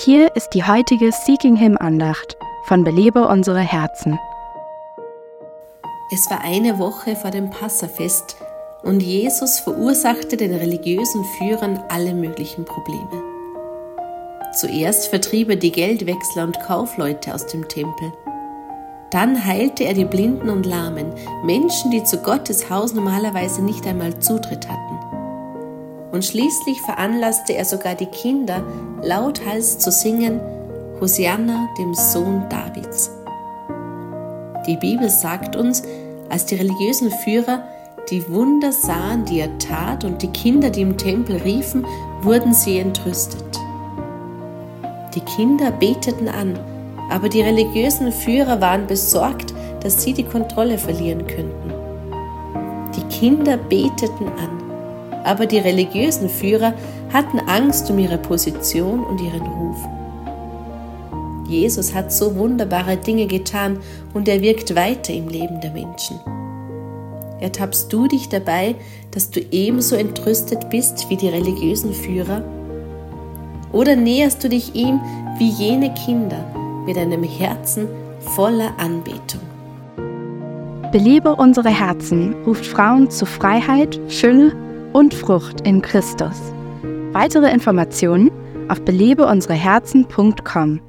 Hier ist die heutige Seeking Him Andacht von Belebe unsere Herzen. Es war eine Woche vor dem Passafest und Jesus verursachte den religiösen Führern alle möglichen Probleme. Zuerst vertrieb er die Geldwechsler und Kaufleute aus dem Tempel. Dann heilte er die Blinden und Lahmen, Menschen, die zu Gottes Haus normalerweise nicht einmal Zutritt hatten. Und schließlich veranlasste er sogar die Kinder, lauthals zu singen, Hosianna, dem Sohn Davids. Die Bibel sagt uns, als die religiösen Führer die Wunder sahen, die er tat, und die Kinder, die im Tempel riefen, wurden sie entrüstet. Die Kinder beteten an, aber die religiösen Führer waren besorgt, dass sie die Kontrolle verlieren könnten. Die Kinder beteten an, aber die religiösen Führer hatten Angst um ihre Position und ihren Ruf. Jesus hat so wunderbare Dinge getan und er wirkt weiter im Leben der Menschen. Ertappst du dich dabei, dass du ebenso entrüstet bist wie die religiösen Führer? Oder näherst du dich ihm wie jene Kinder mit einem Herzen voller Anbetung? Belebe unsere Herzen ruft Frauen zu Freiheit, Fülle und Frucht in Christus. Weitere Informationen auf belebeunsereherzen.com.